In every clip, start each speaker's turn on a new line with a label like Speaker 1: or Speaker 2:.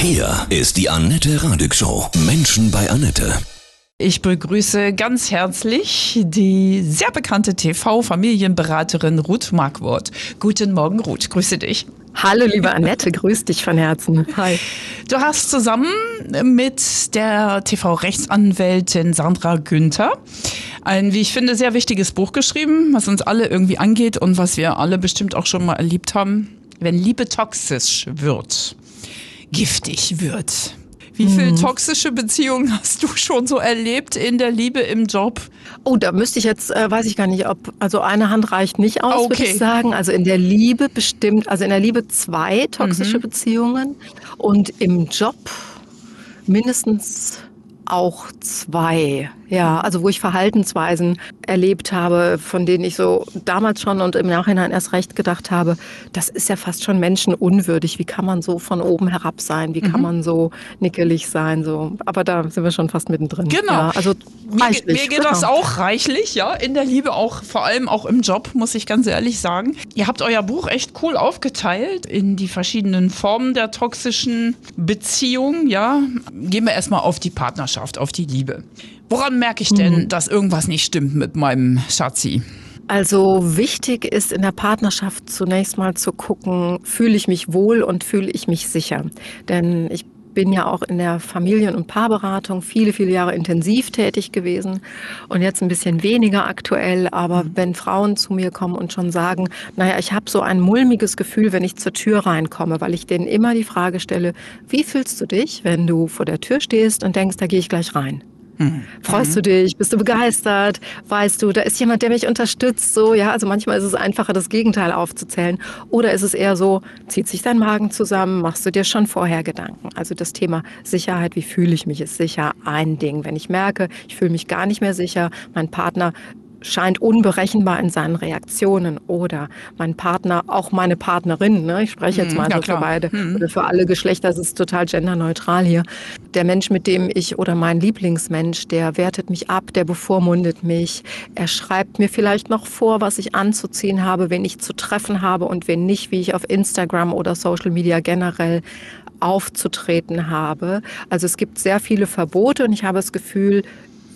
Speaker 1: Hier ist die Annette Radig Show. Menschen bei Annette.
Speaker 2: Ich begrüße ganz herzlich die sehr bekannte TV-Familienberaterin Ruth Markwort. Guten Morgen, Ruth. Grüße dich.
Speaker 3: Hallo, liebe Annette, grüß dich von Herzen.
Speaker 2: Hi. Du hast zusammen mit der TV-Rechtsanwältin Sandra Günther ein, wie ich finde, sehr wichtiges Buch geschrieben, was uns alle irgendwie angeht und was wir alle bestimmt auch schon mal erlebt haben. Wenn Liebe toxisch wird, giftig wird. Wie viele hm. toxische Beziehungen hast du schon so erlebt in der Liebe im Job?
Speaker 3: Oh, da müsste ich jetzt, äh, weiß ich gar nicht, ob, also eine Hand reicht nicht aus, okay. würde ich sagen. Also in der Liebe bestimmt, also in der Liebe zwei toxische mhm. Beziehungen und im Job mindestens auch zwei. Ja, also wo ich Verhaltensweisen erlebt habe, von denen ich so damals schon und im Nachhinein erst recht gedacht habe, das ist ja fast schon menschenunwürdig. Wie kann man so von oben herab sein? Wie kann mhm. man so nickelig sein? So, aber da sind wir schon fast mittendrin.
Speaker 2: Genau. Ja, also reichlich. Mir, mir geht genau. das auch reichlich, ja, in der Liebe auch, vor allem auch im Job, muss ich ganz ehrlich sagen. Ihr habt euer Buch echt cool aufgeteilt in die verschiedenen Formen der toxischen Beziehung, ja. Gehen wir erstmal auf die Partnerschaft, auf die Liebe. Woran merke ich denn, mhm. dass irgendwas nicht stimmt mit meinem Schatzi?
Speaker 3: Also wichtig ist in der Partnerschaft zunächst mal zu gucken, fühle ich mich wohl und fühle ich mich sicher. Denn ich bin ja auch in der Familien- und Paarberatung viele, viele Jahre intensiv tätig gewesen und jetzt ein bisschen weniger aktuell. Aber mhm. wenn Frauen zu mir kommen und schon sagen, naja, ich habe so ein mulmiges Gefühl, wenn ich zur Tür reinkomme, weil ich denen immer die Frage stelle, wie fühlst du dich, wenn du vor der Tür stehst und denkst, da gehe ich gleich rein? Mhm. Freust du dich? Bist du begeistert? Weißt du, da ist jemand, der mich unterstützt? So, ja, also manchmal ist es einfacher, das Gegenteil aufzuzählen. Oder ist es eher so, zieht sich dein Magen zusammen? Machst du dir schon vorher Gedanken? Also das Thema Sicherheit, wie fühle ich mich, ist sicher ein Ding. Wenn ich merke, ich fühle mich gar nicht mehr sicher, mein Partner scheint unberechenbar in seinen Reaktionen oder mein Partner, auch meine Partnerin, ne? ich spreche jetzt mhm, mal ja, so für beide mhm. oder für alle Geschlechter, es ist total genderneutral hier. Der Mensch, mit dem ich oder mein Lieblingsmensch, der wertet mich ab, der bevormundet mich, er schreibt mir vielleicht noch vor, was ich anzuziehen habe, wen ich zu treffen habe und wen nicht, wie ich auf Instagram oder Social Media generell aufzutreten habe. Also es gibt sehr viele Verbote und ich habe das Gefühl,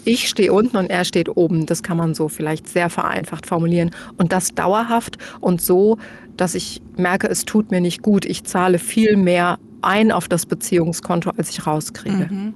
Speaker 3: ich stehe unten und er steht oben. Das kann man so vielleicht sehr vereinfacht formulieren. Und das dauerhaft und so, dass ich merke, es tut mir nicht gut. Ich zahle viel mehr ein auf das Beziehungskonto, als ich rauskriege. Mhm.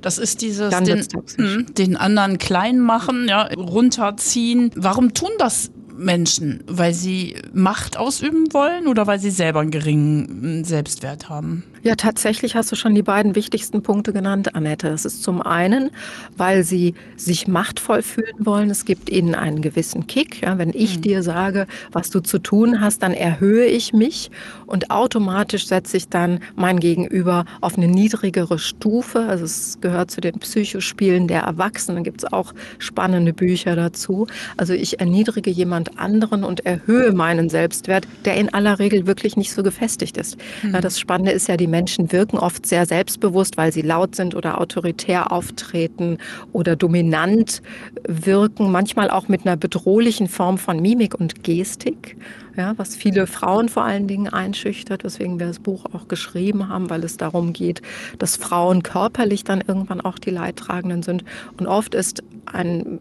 Speaker 2: Das ist dieses den, hm, den, anderen klein machen, ja, runterziehen. Warum tun das Menschen? Weil sie Macht ausüben wollen oder weil sie selber einen geringen Selbstwert haben?
Speaker 3: Ja, tatsächlich hast du schon die beiden wichtigsten Punkte genannt, Annette. Es ist zum einen, weil sie sich machtvoll fühlen wollen. Es gibt ihnen einen gewissen Kick. Ja, wenn ich mhm. dir sage, was du zu tun hast, dann erhöhe ich mich und automatisch setze ich dann mein Gegenüber auf eine niedrigere Stufe. Also es gehört zu den Psychospielen der Erwachsenen. Da gibt es auch spannende Bücher dazu. Also ich erniedrige jemand anderen und erhöhe meinen Selbstwert, der in aller Regel wirklich nicht so gefestigt ist. Mhm. Ja, das Spannende ist ja die Menschen wirken oft sehr selbstbewusst, weil sie laut sind oder autoritär auftreten oder dominant wirken, manchmal auch mit einer bedrohlichen Form von Mimik und Gestik, ja, was viele Frauen vor allen Dingen einschüchtert, weswegen wir das Buch auch geschrieben haben, weil es darum geht, dass Frauen körperlich dann irgendwann auch die Leidtragenden sind. Und oft ist ein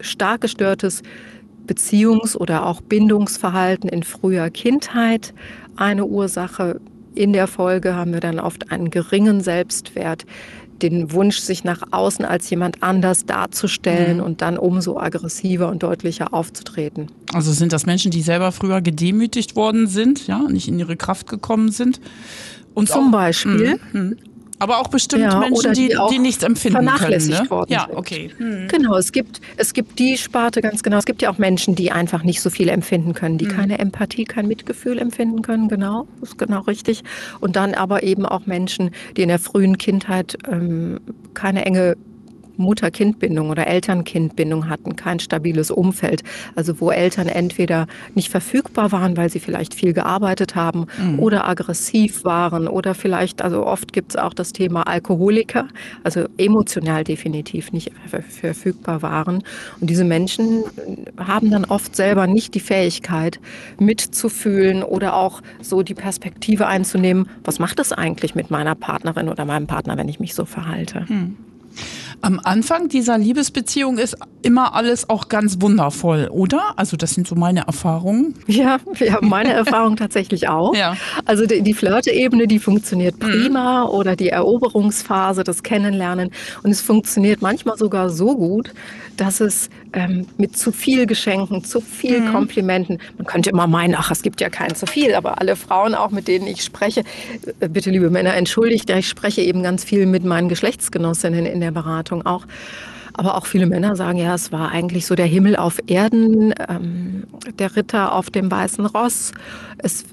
Speaker 3: stark gestörtes Beziehungs- oder auch Bindungsverhalten in früher Kindheit eine Ursache. In der Folge haben wir dann oft einen geringen Selbstwert, den Wunsch, sich nach außen als jemand anders darzustellen mhm. und dann umso aggressiver und deutlicher aufzutreten.
Speaker 2: Also sind das Menschen, die selber früher gedemütigt worden sind, ja, nicht in ihre Kraft gekommen sind?
Speaker 3: Und Zum auch, Beispiel.
Speaker 2: Mh, mh. Aber auch bestimmt ja, Menschen, die, die, die, nichts empfinden vernachlässigt können. Ne? Worden
Speaker 3: ja, okay. Hm. Genau, es gibt, es gibt die Sparte ganz genau. Es gibt ja auch Menschen, die einfach nicht so viel empfinden können, die hm. keine Empathie, kein Mitgefühl empfinden können. Genau, das ist genau richtig. Und dann aber eben auch Menschen, die in der frühen Kindheit ähm, keine enge Mutter-Kind-Bindung oder Eltern-Kind-Bindung hatten, kein stabiles Umfeld. Also wo Eltern entweder nicht verfügbar waren, weil sie vielleicht viel gearbeitet haben mhm. oder aggressiv waren oder vielleicht, also oft gibt es auch das Thema Alkoholiker, also emotional definitiv nicht verfügbar waren. Und diese Menschen haben dann oft selber nicht die Fähigkeit mitzufühlen oder auch so die Perspektive einzunehmen, was macht das eigentlich mit meiner Partnerin oder meinem Partner, wenn ich mich so verhalte. Mhm.
Speaker 2: Am Anfang dieser Liebesbeziehung ist immer alles auch ganz wundervoll, oder? Also das sind so meine Erfahrungen.
Speaker 3: Ja, ja meine Erfahrung tatsächlich auch. Ja. Also die, die Flirte-Ebene, die funktioniert mhm. prima mhm. oder die Eroberungsphase, das Kennenlernen. Und es funktioniert manchmal sogar so gut, dass es ähm, mit zu viel Geschenken, zu viel mhm. Komplimenten, man könnte immer meinen, ach, es gibt ja kein zu viel, aber alle Frauen auch, mit denen ich spreche, äh, bitte liebe Männer, entschuldigt, ich spreche eben ganz viel mit meinen Geschlechtsgenossinnen in der Beratung auch. Aber auch viele Männer sagen, ja, es war eigentlich so der Himmel auf Erden, ähm, der Ritter auf dem weißen Ross. Es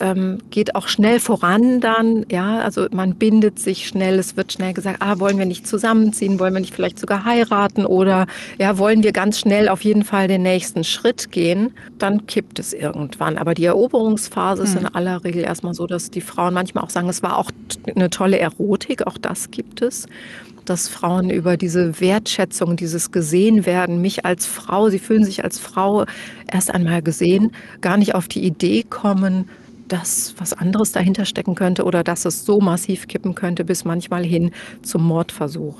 Speaker 3: ähm, geht auch schnell voran dann, ja, also man bindet sich schnell, es wird schnell gesagt, ah, wollen wir nicht zusammenziehen, wollen wir nicht vielleicht sogar heiraten oder ja, wollen wir ganz schnell auf jeden Fall den nächsten Schritt gehen, dann kippt es irgendwann. Aber die Eroberungsphase hm. ist in aller Regel erstmal so, dass die Frauen manchmal auch sagen, es war auch eine tolle Erotik, auch das gibt es dass Frauen über diese Wertschätzung, dieses Gesehenwerden, mich als Frau, sie fühlen sich als Frau erst einmal gesehen, gar nicht auf die Idee kommen, dass was anderes dahinter stecken könnte oder dass es so massiv kippen könnte, bis manchmal hin zum Mordversuch.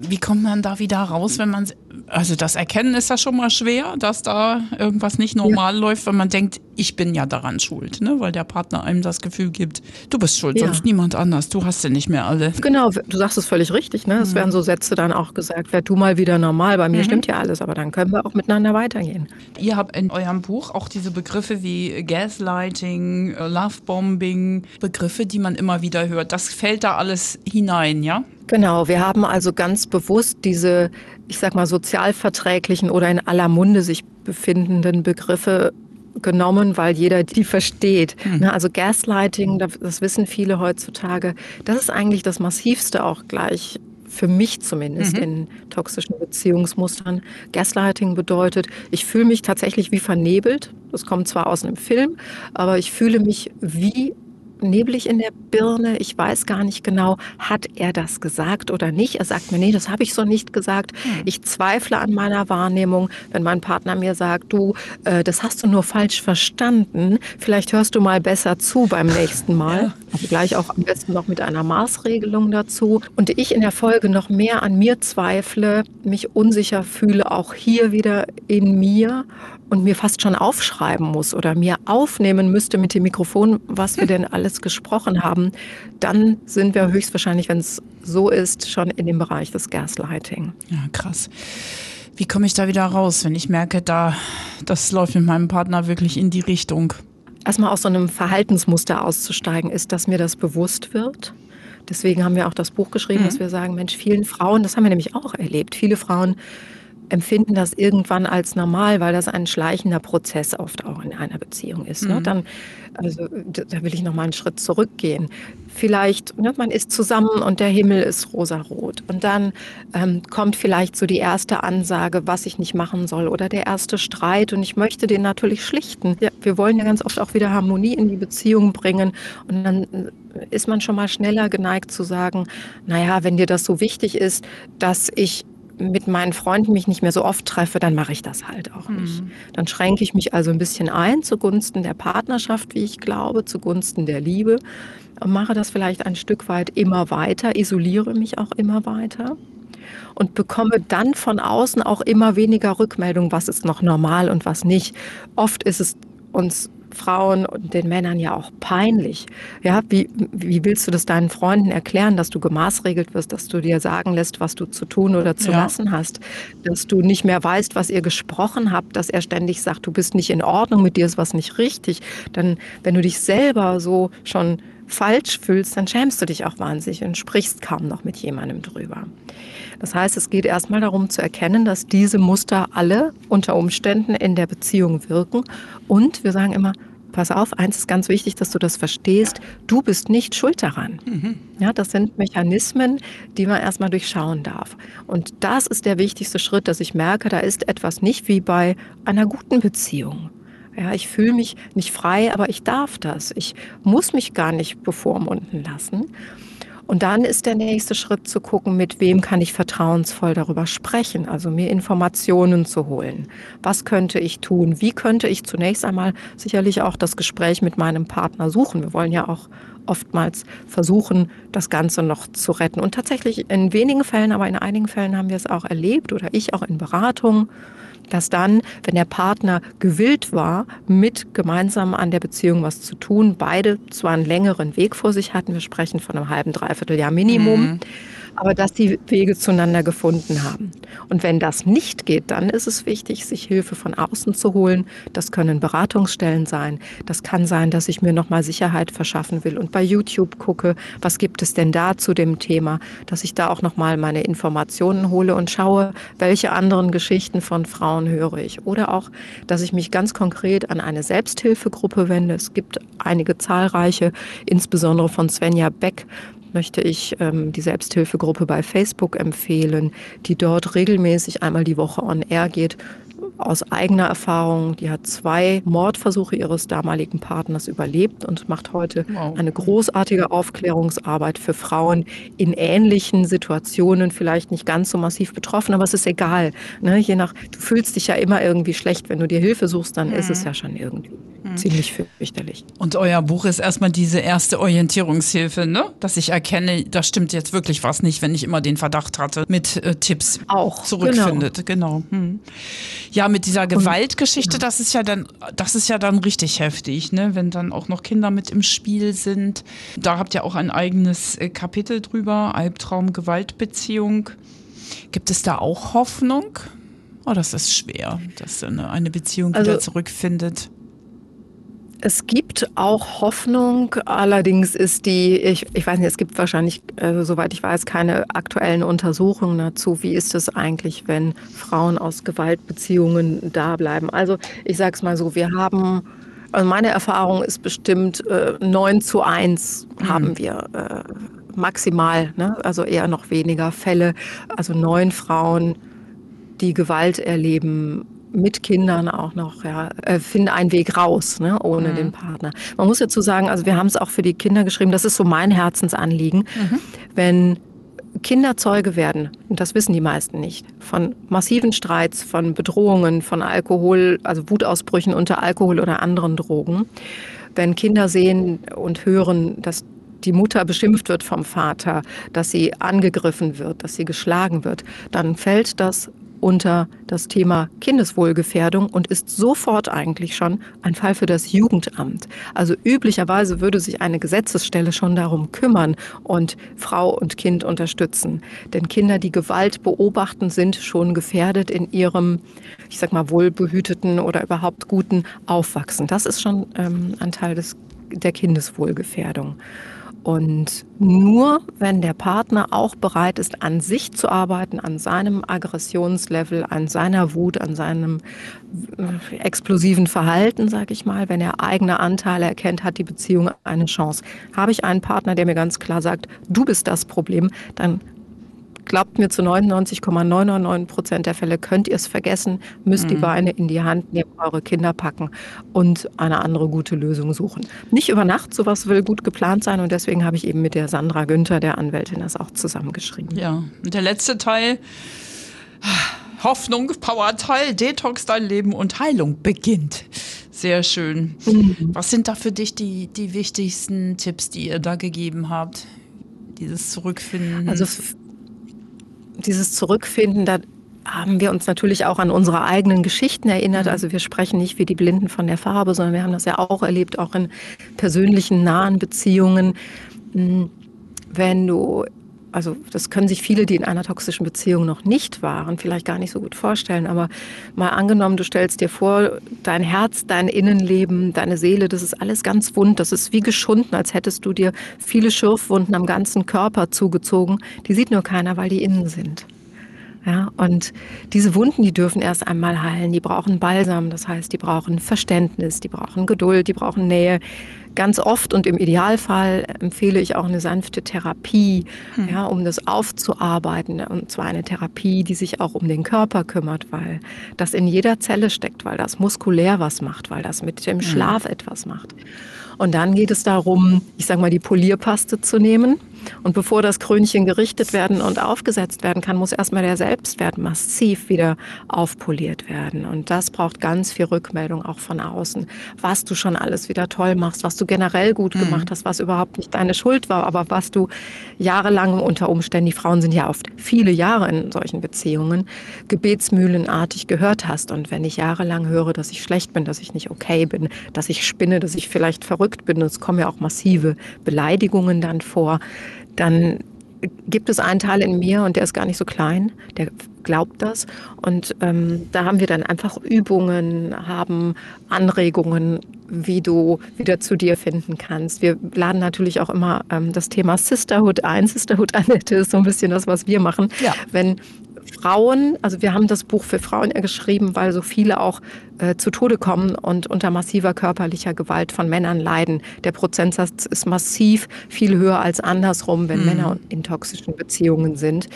Speaker 2: Wie kommt man da wieder raus, wenn man also das Erkennen ist ja schon mal schwer, dass da irgendwas nicht normal ja. läuft, wenn man denkt, ich bin ja daran schuld, ne? weil der Partner einem das Gefühl gibt, du bist schuld, ja. sonst niemand anders, du hast ja nicht mehr alle.
Speaker 3: Genau, du sagst es völlig richtig. Ne? Es mhm. werden so Sätze dann auch gesagt, werd du mal wieder normal, bei mir mhm. stimmt ja alles, aber dann können wir auch miteinander weitergehen.
Speaker 2: Ihr habt in eurem Buch auch diese Begriffe wie Gaslighting, Lovebombing, Begriffe, die man immer wieder hört. Das fällt da alles hinein, ja?
Speaker 3: Genau, wir haben also ganz bewusst diese, ich sag mal, sozialverträglichen oder in aller Munde sich befindenden Begriffe genommen, weil jeder die versteht. Mhm. Also Gaslighting, das wissen viele heutzutage, das ist eigentlich das massivste auch gleich für mich zumindest mhm. in toxischen Beziehungsmustern. Gaslighting bedeutet, ich fühle mich tatsächlich wie vernebelt. Das kommt zwar aus einem Film, aber ich fühle mich wie neblig in der Birne. Ich weiß gar nicht genau, hat er das gesagt oder nicht. Er sagt mir, nee, das habe ich so nicht gesagt. Hm. Ich zweifle an meiner Wahrnehmung, wenn mein Partner mir sagt, du, äh, das hast du nur falsch verstanden. Vielleicht hörst du mal besser zu beim nächsten Mal. Ja. Also gleich auch am besten noch mit einer Maßregelung dazu. Und ich in der Folge noch mehr an mir zweifle, mich unsicher fühle, auch hier wieder in mir und mir fast schon aufschreiben muss oder mir aufnehmen müsste mit dem Mikrofon, was wir denn alles gesprochen haben, dann sind wir höchstwahrscheinlich, wenn es so ist, schon in dem Bereich des Gaslighting.
Speaker 2: Ja, krass. Wie komme ich da wieder raus, wenn ich merke, da das läuft mit meinem Partner wirklich in die Richtung?
Speaker 3: Erstmal aus so einem Verhaltensmuster auszusteigen, ist, dass mir das bewusst wird. Deswegen haben wir auch das Buch geschrieben, mhm. dass wir sagen, Mensch, vielen Frauen, das haben wir nämlich auch erlebt, viele Frauen empfinden das irgendwann als normal, weil das ein schleichender Prozess oft auch in einer Beziehung ist. Ne? Mhm. Dann, also da will ich noch mal einen Schritt zurückgehen. Vielleicht, ne, man ist zusammen und der Himmel ist rosarot. Und dann ähm, kommt vielleicht so die erste Ansage, was ich nicht machen soll oder der erste Streit. Und ich möchte den natürlich schlichten. Ja, wir wollen ja ganz oft auch wieder Harmonie in die Beziehung bringen. Und dann äh, ist man schon mal schneller geneigt zu sagen, naja, wenn dir das so wichtig ist, dass ich mit meinen Freunden mich nicht mehr so oft treffe, dann mache ich das halt auch nicht. Mhm. Dann schränke ich mich also ein bisschen ein zugunsten der Partnerschaft, wie ich glaube, zugunsten der Liebe und mache das vielleicht ein Stück weit immer weiter, isoliere mich auch immer weiter und bekomme dann von außen auch immer weniger Rückmeldung, was ist noch normal und was nicht. Oft ist es uns Frauen und den Männern ja auch peinlich. Ja, wie, wie willst du das deinen Freunden erklären, dass du gemaßregelt wirst, dass du dir sagen lässt, was du zu tun oder zu ja. lassen hast, dass du nicht mehr weißt, was ihr gesprochen habt, dass er ständig sagt, du bist nicht in Ordnung, mit dir ist was nicht richtig. Dann, wenn du dich selber so schon falsch fühlst, dann schämst du dich auch wahnsinnig und sprichst kaum noch mit jemandem drüber. Das heißt, es geht erstmal darum zu erkennen, dass diese Muster alle unter Umständen in der Beziehung wirken. Und wir sagen immer, pass auf, eins ist ganz wichtig, dass du das verstehst, du bist nicht schuld daran. Mhm. Ja, das sind Mechanismen, die man erstmal durchschauen darf. Und das ist der wichtigste Schritt, dass ich merke, da ist etwas nicht wie bei einer guten Beziehung. Ja, ich fühle mich nicht frei, aber ich darf das. Ich muss mich gar nicht bevormunden lassen. Und dann ist der nächste Schritt zu gucken, mit wem kann ich vertrauensvoll darüber sprechen, also mir Informationen zu holen. Was könnte ich tun? Wie könnte ich zunächst einmal sicherlich auch das Gespräch mit meinem Partner suchen? Wir wollen ja auch oftmals versuchen, das Ganze noch zu retten. Und tatsächlich in wenigen Fällen, aber in einigen Fällen haben wir es auch erlebt oder ich auch in Beratungen dass dann, wenn der Partner gewillt war, mit gemeinsam an der Beziehung was zu tun, beide zwar einen längeren Weg vor sich hatten, wir sprechen von einem halben, dreiviertel Jahr Minimum, mhm aber dass die Wege zueinander gefunden haben. Und wenn das nicht geht, dann ist es wichtig, sich Hilfe von außen zu holen. Das können Beratungsstellen sein. Das kann sein, dass ich mir nochmal Sicherheit verschaffen will und bei YouTube gucke, was gibt es denn da zu dem Thema, dass ich da auch nochmal meine Informationen hole und schaue, welche anderen Geschichten von Frauen höre ich. Oder auch, dass ich mich ganz konkret an eine Selbsthilfegruppe wende. Es gibt einige zahlreiche, insbesondere von Svenja Beck, möchte ich ähm, die Selbsthilfegruppe bei Facebook empfehlen, die dort regelmäßig einmal die Woche on air geht aus eigener Erfahrung. Die hat zwei Mordversuche ihres damaligen Partners überlebt und macht heute wow. eine großartige Aufklärungsarbeit für Frauen in ähnlichen Situationen, vielleicht nicht ganz so massiv betroffen, aber es ist egal. Ne? Je nach, du fühlst dich ja immer irgendwie schlecht, wenn du dir Hilfe suchst, dann mhm. ist es mhm. ja schon irgendwie mhm. ziemlich fürchterlich.
Speaker 2: Und euer Buch ist erstmal diese erste Orientierungshilfe, ne? dass ich erkenne, da stimmt jetzt wirklich was nicht, wenn ich immer den Verdacht hatte, mit äh, Tipps auch zurückfindet. Genau. genau. Hm. Ja, mit dieser Gewaltgeschichte, und, das ist ja dann, das ist ja dann richtig heftig, ne? Wenn dann auch noch Kinder mit im Spiel sind. Da habt ihr auch ein eigenes äh, Kapitel drüber, Albtraum, Gewaltbeziehung. Gibt es da auch Hoffnung? Oh, das ist schwer, dass eine, eine Beziehung also, wieder zurückfindet.
Speaker 3: Es gibt auch Hoffnung, allerdings ist die, ich, ich weiß nicht, es gibt wahrscheinlich, äh, soweit ich weiß, keine aktuellen Untersuchungen dazu. Wie ist es eigentlich, wenn Frauen aus Gewaltbeziehungen da bleiben? Also ich sage es mal so, wir haben, also meine Erfahrung ist bestimmt äh, 9 zu 1 mhm. haben wir äh, maximal, ne? also eher noch weniger Fälle. Also neun Frauen, die Gewalt erleben, mit Kindern auch noch, ja, äh, finden einen Weg raus, ne, ohne mhm. den Partner. Man muss dazu sagen, also wir haben es auch für die Kinder geschrieben, das ist so mein Herzensanliegen, mhm. wenn Kinder Zeuge werden, und das wissen die meisten nicht, von massiven Streits, von Bedrohungen, von Alkohol, also Wutausbrüchen unter Alkohol oder anderen Drogen, wenn Kinder sehen und hören, dass die Mutter beschimpft wird vom Vater, dass sie angegriffen wird, dass sie geschlagen wird, dann fällt das unter das Thema Kindeswohlgefährdung und ist sofort eigentlich schon ein Fall für das Jugendamt. Also üblicherweise würde sich eine Gesetzesstelle schon darum kümmern und Frau und Kind unterstützen. Denn Kinder, die Gewalt beobachten, sind schon gefährdet in ihrem, ich sag mal, wohlbehüteten oder überhaupt guten Aufwachsen. Das ist schon ähm, ein Teil des, der Kindeswohlgefährdung. Und nur wenn der Partner auch bereit ist, an sich zu arbeiten, an seinem Aggressionslevel, an seiner Wut, an seinem äh, explosiven Verhalten, sage ich mal, wenn er eigene Anteile erkennt, hat die Beziehung eine Chance. Habe ich einen Partner, der mir ganz klar sagt, du bist das Problem, dann glaubt mir zu 99,999 Prozent der Fälle könnt ihr es vergessen, müsst mhm. die Beine in die Hand nehmen, eure Kinder packen und eine andere gute Lösung suchen. Nicht über Nacht, sowas will gut geplant sein und deswegen habe ich eben mit der Sandra Günther, der Anwältin, das auch zusammengeschrieben.
Speaker 2: Ja, und der letzte Teil. Hoffnung, Power-Teil, Detox dein Leben und Heilung beginnt. Sehr schön. Mhm. Was sind da für dich die, die wichtigsten Tipps, die ihr da gegeben habt? Dieses Zurückfinden.
Speaker 3: Also dieses Zurückfinden, da haben wir uns natürlich auch an unsere eigenen Geschichten erinnert. Mhm. Also wir sprechen nicht wie die Blinden von der Farbe, sondern wir haben das ja auch erlebt, auch in persönlichen, nahen Beziehungen. Hm, wenn du, also das können sich viele, die in einer toxischen Beziehung noch nicht waren, vielleicht gar nicht so gut vorstellen, aber mal angenommen, du stellst dir vor, dein Herz, dein Innenleben, deine Seele, das ist alles ganz wund, das ist wie geschunden, als hättest du dir viele Schürfwunden am ganzen Körper zugezogen. Die sieht nur keiner, weil die innen sind. Ja, und diese Wunden, die dürfen erst einmal heilen. Die brauchen Balsam, das heißt, die brauchen Verständnis, die brauchen Geduld, die brauchen Nähe. Ganz oft und im Idealfall empfehle ich auch eine sanfte Therapie, hm. ja, um das aufzuarbeiten. Und zwar eine Therapie, die sich auch um den Körper kümmert, weil das in jeder Zelle steckt, weil das muskulär was macht, weil das mit dem hm. Schlaf hm. etwas macht. Und dann geht es darum, ich sage mal, die Polierpaste zu nehmen und bevor das Krönchen gerichtet werden und aufgesetzt werden kann, muss erstmal der Selbstwert massiv wieder aufpoliert werden. Und das braucht ganz viel Rückmeldung auch von außen, was du schon alles wieder toll machst, was du generell gut mhm. gemacht hast, was überhaupt nicht deine Schuld war, aber was du jahrelang unter Umständen, die Frauen sind ja oft viele Jahre in solchen Beziehungen, gebetsmühlenartig gehört hast. Und wenn ich jahrelang höre, dass ich schlecht bin, dass ich nicht okay bin, dass ich spinne, dass ich vielleicht verrückt bin, es kommen ja auch massive Beleidigungen dann vor, dann gibt es einen Teil in mir und der ist gar nicht so klein, der glaubt das. Und ähm, da haben wir dann einfach Übungen, haben Anregungen, wie du wieder zu dir finden kannst. Wir laden natürlich auch immer ähm, das Thema Sisterhood ein. Sisterhood, Annette, ist so ein bisschen das, was wir machen. Ja. Wenn Frauen, also wir haben das Buch für Frauen geschrieben, weil so viele auch äh, zu Tode kommen und unter massiver körperlicher Gewalt von Männern leiden. Der Prozentsatz ist massiv viel höher als andersrum, wenn mhm. Männer in toxischen Beziehungen sind,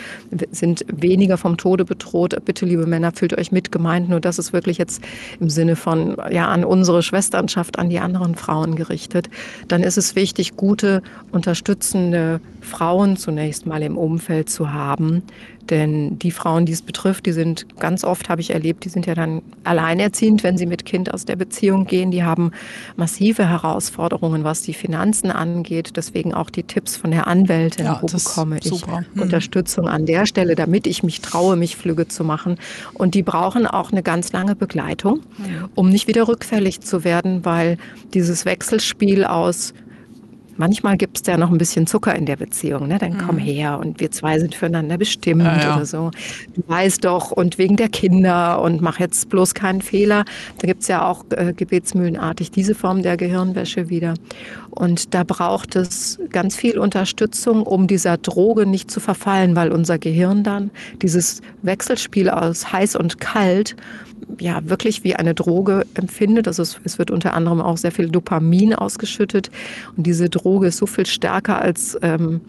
Speaker 3: sind weniger vom Tode bedroht. Bitte, liebe Männer, fühlt euch mitgemeint. Nur das ist wirklich jetzt im Sinne von, ja, an unsere Schwesternschaft, an die anderen Frauen gerichtet. Dann ist es wichtig, gute, unterstützende Frauen zunächst mal im Umfeld zu haben, denn die Frauen, die es betrifft, die sind ganz oft, habe ich erlebt, die sind ja dann alleinerziehend, wenn sie mit Kind aus der Beziehung gehen. Die haben massive Herausforderungen, was die Finanzen angeht. Deswegen auch die Tipps von der Anwältin, ja, wo bekomme ich super. Mhm. Unterstützung an der Stelle, damit ich mich traue, mich flügge zu machen. Und die brauchen auch eine ganz lange Begleitung, mhm. um nicht wieder rückfällig zu werden, weil dieses Wechselspiel aus Manchmal gibt es ja noch ein bisschen Zucker in der Beziehung. Ne? Dann komm mhm. her und wir zwei sind füreinander bestimmt ja, ja. oder so. Du weißt doch und wegen der Kinder und mach jetzt bloß keinen Fehler. Da gibt es ja auch äh, gebetsmühlenartig diese Form der Gehirnwäsche wieder. Und da braucht es ganz viel Unterstützung, um dieser Droge nicht zu verfallen, weil unser Gehirn dann dieses Wechselspiel aus heiß und kalt ja wirklich wie eine Droge empfindet. Also es, es, wird unter anderem auch sehr viel Dopamin ausgeschüttet und diese Droge ist so viel stärker als ähm,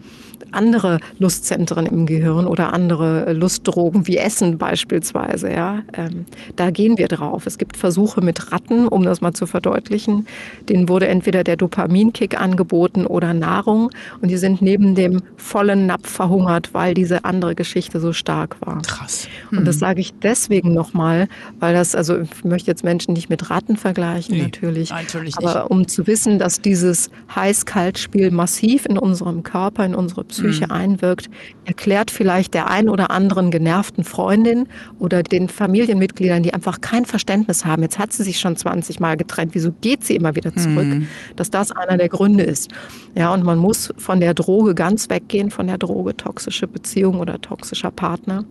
Speaker 3: andere Lustzentren im Gehirn oder andere Lustdrogen wie Essen beispielsweise. Ja, ähm, da gehen wir drauf. Es gibt Versuche mit Ratten, um das mal zu verdeutlichen. Denen wurde entweder der Dopaminkick angeboten oder Nahrung und die sind neben dem vollen Napf verhungert, weil diese andere Geschichte so stark war.
Speaker 2: Krass.
Speaker 3: Hm. Und das hm. sage ich deswegen nochmal, weil das, also ich möchte jetzt Menschen nicht mit Ratten vergleichen, nee, natürlich.
Speaker 2: natürlich
Speaker 3: aber
Speaker 2: nicht.
Speaker 3: um zu wissen, dass dieses Heiß-Kalt-Spiel massiv in unserem Körper, in unserer Psyche mhm. einwirkt, erklärt vielleicht der ein oder anderen genervten Freundin oder den Familienmitgliedern, die einfach kein Verständnis haben. Jetzt hat sie sich schon 20 Mal getrennt. Wieso geht sie immer wieder zurück? Mhm. Dass das einer der Gründe ist. Ja, und man muss von der Droge ganz weggehen, von der Droge toxische Beziehung oder toxischer Partner.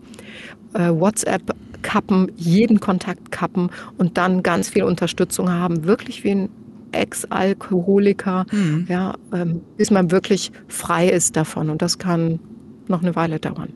Speaker 3: Äh, WhatsApp kappen, jeden Kontakt kappen und dann ganz viel Unterstützung haben, wirklich wie ein Ex-Alkoholiker, mhm. ja, ähm, bis man wirklich frei ist davon. Und das kann noch eine Weile dauern.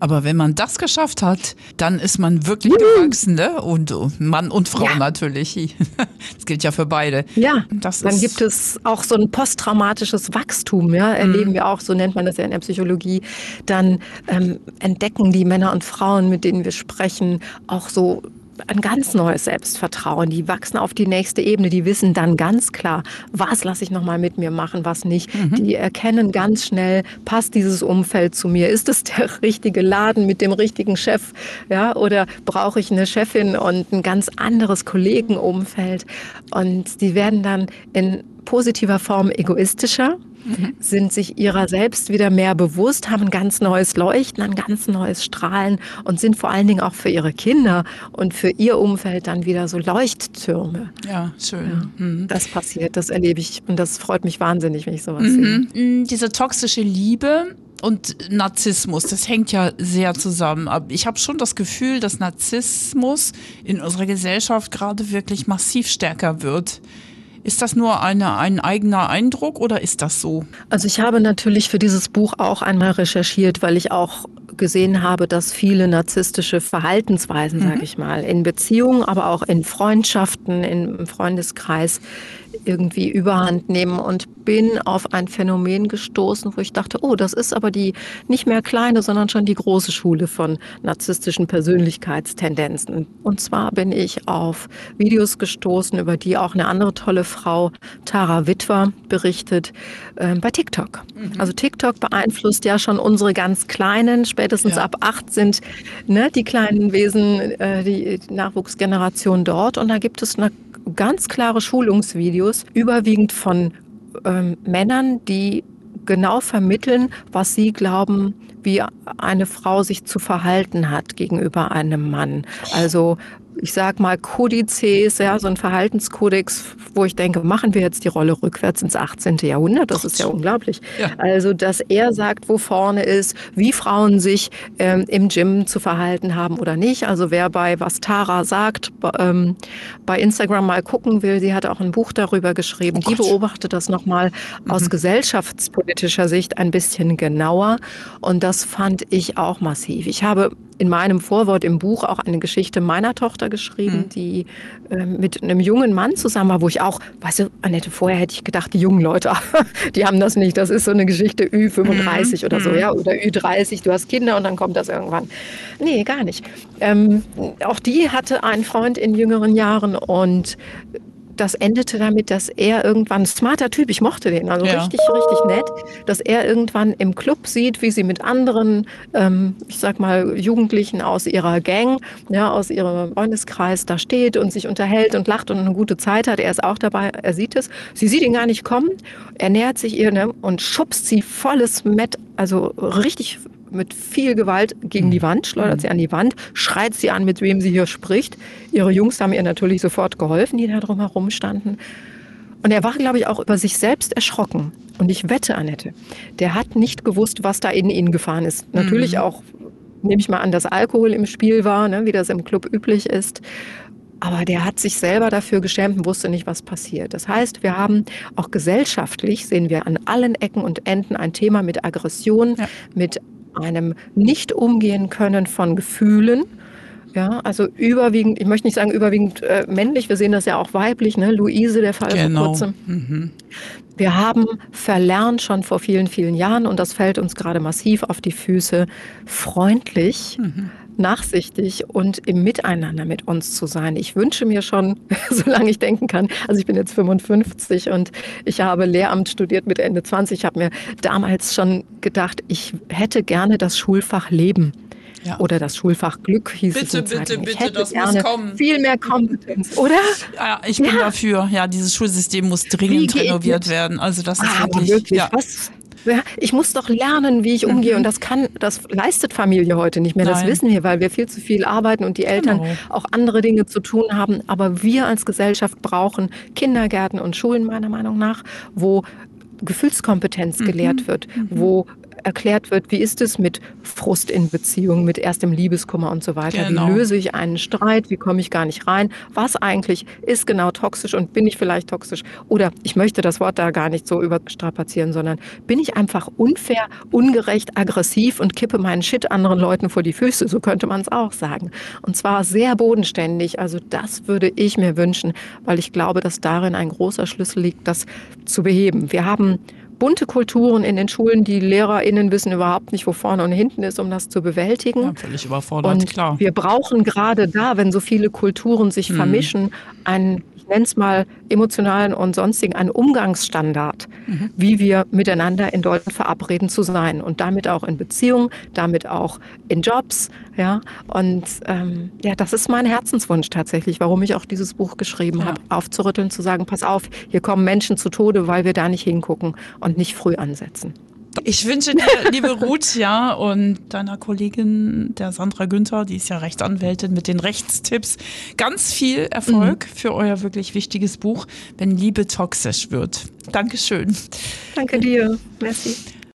Speaker 2: Aber wenn man das geschafft hat, dann ist man wirklich gewachsen, ne? Und Mann und Frau ja. natürlich. Das gilt ja für beide.
Speaker 3: Ja, das dann gibt es auch so ein posttraumatisches Wachstum, ja, erleben mhm. wir auch, so nennt man das ja in der Psychologie. Dann ähm, entdecken die Männer und Frauen, mit denen wir sprechen, auch so ein ganz neues Selbstvertrauen. Die wachsen auf die nächste Ebene. Die wissen dann ganz klar, was lasse ich nochmal mit mir machen, was nicht. Mhm. Die erkennen ganz schnell, passt dieses Umfeld zu mir? Ist es der richtige Laden mit dem richtigen Chef? Ja, oder brauche ich eine Chefin und ein ganz anderes Kollegenumfeld? Und die werden dann in positiver Form egoistischer mhm. sind sich ihrer selbst wieder mehr bewusst, haben ein ganz neues Leuchten, ein ganz neues Strahlen und sind vor allen Dingen auch für ihre Kinder und für ihr Umfeld dann wieder so Leuchttürme.
Speaker 2: Ja, schön.
Speaker 3: Ja, mhm. Das passiert, das erlebe ich und das freut mich wahnsinnig, wenn ich sowas mhm.
Speaker 2: sehe. Mhm. Diese toxische Liebe, und Narzissmus, das hängt ja sehr zusammen. Aber ich habe schon das Gefühl, dass Narzissmus in unserer Gesellschaft gerade wirklich massiv stärker wird Ist das nur eine, ein eigener Eindruck oder ist das so?
Speaker 3: Also ich habe natürlich für dieses Buch auch einmal recherchiert, weil ich auch gesehen habe, dass viele narzisstische Verhaltensweisen, mhm. sage ich mal, in Beziehungen, aber auch in Freundschaften, im Freundeskreis irgendwie überhand nehmen und bin auf ein Phänomen gestoßen, wo ich dachte, oh, das ist aber die nicht mehr kleine, sondern schon die große Schule von narzisstischen Persönlichkeitstendenzen. Und zwar bin ich auf Videos gestoßen, über die auch eine andere tolle Frau, Tara Witwer, berichtet, äh, bei TikTok. Mhm. Also TikTok beeinflusst ja schon unsere ganz Kleinen, spätestens ja. ab acht sind ne, die kleinen Wesen, äh, die Nachwuchsgeneration dort. Und da gibt es eine ganz klare Schulungsvideos, überwiegend von ähm, Männern, die genau vermitteln, was sie glauben, wie eine Frau sich zu verhalten hat gegenüber einem Mann. Also ich sag mal, Kodizes, ja, so ein Verhaltenskodex, wo ich denke, machen wir jetzt die Rolle rückwärts ins 18. Jahrhundert? Das ist ja unglaublich. Ja. Also, dass er sagt, wo vorne ist, wie Frauen sich ähm, im Gym zu verhalten haben oder nicht. Also, wer bei was Tara sagt, ähm, bei Instagram mal gucken will, sie hat auch ein Buch darüber geschrieben. Oh die beobachtet das nochmal mhm. aus gesellschaftspolitischer Sicht ein bisschen genauer. Und das fand ich auch massiv. Ich habe in meinem Vorwort im Buch auch eine Geschichte meiner Tochter geschrieben, mhm. die äh, mit einem jungen Mann zusammen war, wo ich auch, weißt du, Annette, vorher hätte ich gedacht, die jungen Leute, die haben das nicht. Das ist so eine Geschichte Ü35 mhm. oder so, mhm. ja, oder Ü30, du hast Kinder und dann kommt das irgendwann. Nee, gar nicht. Ähm, auch die hatte einen Freund in jüngeren Jahren und das endete damit, dass er irgendwann, smarter Typ, ich mochte den, also ja. richtig, richtig nett, dass er irgendwann im Club sieht, wie sie mit anderen, ähm, ich sag mal, Jugendlichen aus ihrer Gang, ja, aus ihrem Freundeskreis da steht und sich unterhält und lacht und eine gute Zeit hat. Er ist auch dabei, er sieht es. Sie sieht ihn gar nicht kommen, er nähert sich ihr ne, und schubst sie volles Met, also richtig mit viel Gewalt gegen die mhm. Wand, schleudert sie an die Wand, schreit sie an, mit wem sie hier spricht. Ihre Jungs haben ihr natürlich sofort geholfen, die da drumherum standen. Und er war, glaube ich, auch über sich selbst erschrocken. Und ich wette, Annette, der hat nicht gewusst, was da in ihn gefahren ist. Natürlich mhm. auch, nehme ich mal an, dass Alkohol im Spiel war, ne, wie das im Club üblich ist. Aber der hat sich selber dafür geschämt und wusste nicht, was passiert. Das heißt, wir haben auch gesellschaftlich, sehen wir an allen Ecken und Enden ein Thema mit Aggression, ja. mit einem Nicht-Umgehen können von Gefühlen. Ja, also überwiegend, ich möchte nicht sagen überwiegend äh, männlich, wir sehen das ja auch weiblich, ne? Luise, der Fall genau. vor kurzem. Mhm. Wir haben verlernt schon vor vielen, vielen Jahren, und das fällt uns gerade massiv auf die Füße, freundlich mhm nachsichtig und im Miteinander mit uns zu sein. Ich wünsche mir schon, solange ich denken kann, also ich bin jetzt 55 und ich habe Lehramt studiert mit Ende 20. Ich habe mir damals schon gedacht, ich hätte gerne das Schulfach Leben. Ja. Oder das Schulfach Glück hieß
Speaker 2: bitte,
Speaker 3: es. Bitte,
Speaker 2: bitte, bitte, bitte, das muss kommen.
Speaker 3: Viel mehr Kompetenz, oder?
Speaker 2: Ja, ich bin ja. dafür. Ja, dieses Schulsystem muss dringend renoviert werden. Also das ist ah, wirklich. wirklich ja.
Speaker 3: Was, ich muss doch lernen, wie ich umgehe. Mhm. Und das kann, das leistet Familie heute nicht mehr. Nein. Das wissen wir, weil wir viel zu viel arbeiten und die Eltern genau. auch andere Dinge zu tun haben. Aber wir als Gesellschaft brauchen Kindergärten und Schulen meiner Meinung nach, wo Gefühlskompetenz mhm. gelehrt wird, mhm. wo erklärt wird, wie ist es mit Frust in Beziehungen, mit erstem Liebeskummer und so weiter. Genau. Wie löse ich einen Streit? Wie komme ich gar nicht rein? Was eigentlich ist genau toxisch und bin ich vielleicht toxisch? Oder ich möchte das Wort da gar nicht so überstrapazieren, sondern bin ich einfach unfair, ungerecht, aggressiv und kippe meinen Shit anderen Leuten vor die Füße? So könnte man es auch sagen. Und zwar sehr bodenständig. Also das würde ich mir wünschen, weil ich glaube, dass darin ein großer Schlüssel liegt, das zu beheben. Wir haben bunte Kulturen in den Schulen. Die LehrerInnen wissen überhaupt nicht, wo vorne und hinten ist, um das zu bewältigen. Ja,
Speaker 2: völlig überfordert,
Speaker 3: und
Speaker 2: klar.
Speaker 3: Wir brauchen gerade da, wenn so viele Kulturen sich hm. vermischen, einen nenne es mal emotionalen und sonstigen, einen Umgangsstandard, mhm. wie wir miteinander in Deutschland verabreden zu sein und damit auch in Beziehungen, damit auch in Jobs, ja. Und ähm, ja, das ist mein Herzenswunsch tatsächlich, warum ich auch dieses Buch geschrieben ja. habe, aufzurütteln, zu sagen, pass auf, hier kommen Menschen zu Tode, weil wir da nicht hingucken und nicht früh ansetzen.
Speaker 2: Ich wünsche dir, liebe Ruth, ja, und deiner Kollegin, der Sandra Günther, die ist ja Rechtsanwältin mit den Rechtstipps, ganz viel Erfolg mhm. für euer wirklich wichtiges Buch, wenn Liebe toxisch wird. Dankeschön.
Speaker 3: Danke dir. Merci.